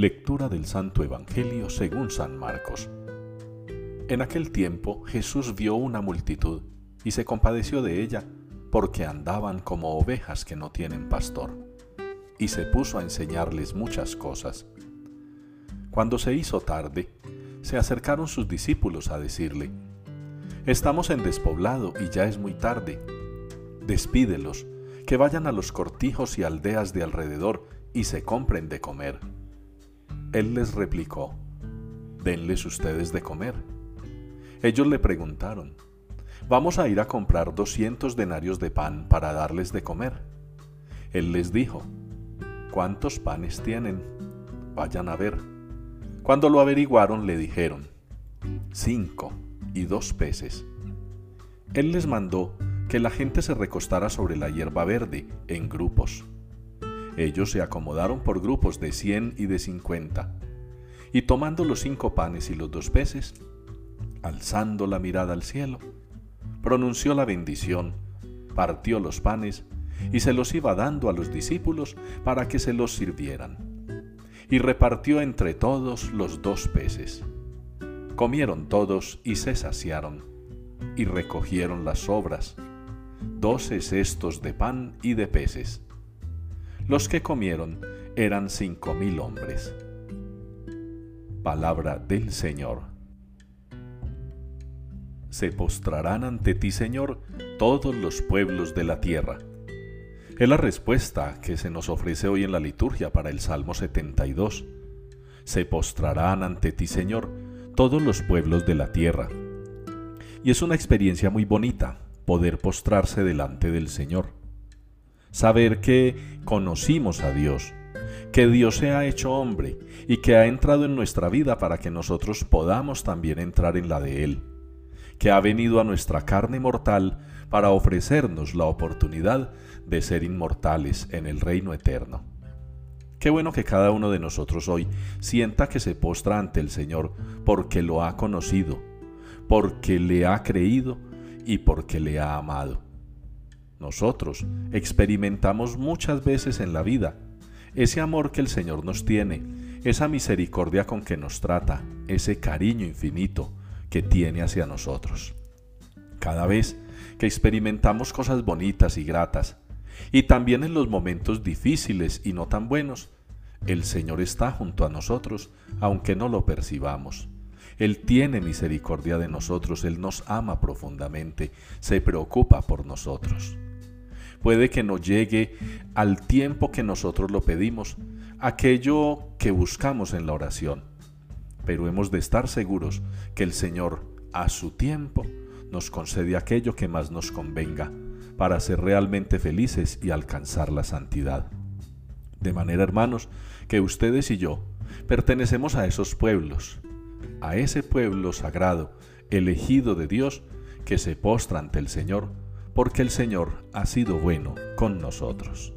Lectura del Santo Evangelio según San Marcos. En aquel tiempo Jesús vio una multitud y se compadeció de ella, porque andaban como ovejas que no tienen pastor, y se puso a enseñarles muchas cosas. Cuando se hizo tarde, se acercaron sus discípulos a decirle, Estamos en despoblado y ya es muy tarde. Despídelos, que vayan a los cortijos y aldeas de alrededor y se compren de comer. Él les replicó, denles ustedes de comer. Ellos le preguntaron, vamos a ir a comprar doscientos denarios de pan para darles de comer. Él les dijo, ¿cuántos panes tienen? Vayan a ver. Cuando lo averiguaron le dijeron, cinco y dos peces. Él les mandó que la gente se recostara sobre la hierba verde en grupos. Ellos se acomodaron por grupos de cien y de cincuenta, y tomando los cinco panes y los dos peces, alzando la mirada al cielo, pronunció la bendición, partió los panes y se los iba dando a los discípulos para que se los sirvieran. Y repartió entre todos los dos peces. Comieron todos y se saciaron, y recogieron las sobras, doce cestos de pan y de peces los que comieron eran cinco mil hombres. Palabra del Señor. Se postrarán ante ti, Señor, todos los pueblos de la tierra. Es la respuesta que se nos ofrece hoy en la liturgia para el Salmo 72. Se postrarán ante ti, Señor, todos los pueblos de la tierra. Y es una experiencia muy bonita poder postrarse delante del Señor saber que conocimos a Dios, que Dios se ha hecho hombre y que ha entrado en nuestra vida para que nosotros podamos también entrar en la de Él, que ha venido a nuestra carne mortal para ofrecernos la oportunidad de ser inmortales en el reino eterno. Qué bueno que cada uno de nosotros hoy sienta que se postra ante el Señor porque lo ha conocido, porque le ha creído y porque le ha amado. Nosotros experimentamos muchas veces en la vida ese amor que el Señor nos tiene, esa misericordia con que nos trata, ese cariño infinito que tiene hacia nosotros. Cada vez que experimentamos cosas bonitas y gratas, y también en los momentos difíciles y no tan buenos, el Señor está junto a nosotros, aunque no lo percibamos. Él tiene misericordia de nosotros, Él nos ama profundamente, se preocupa por nosotros puede que no llegue al tiempo que nosotros lo pedimos, aquello que buscamos en la oración. Pero hemos de estar seguros que el Señor, a su tiempo, nos concede aquello que más nos convenga para ser realmente felices y alcanzar la santidad. De manera, hermanos, que ustedes y yo pertenecemos a esos pueblos, a ese pueblo sagrado, elegido de Dios, que se postra ante el Señor porque el Señor ha sido bueno con nosotros.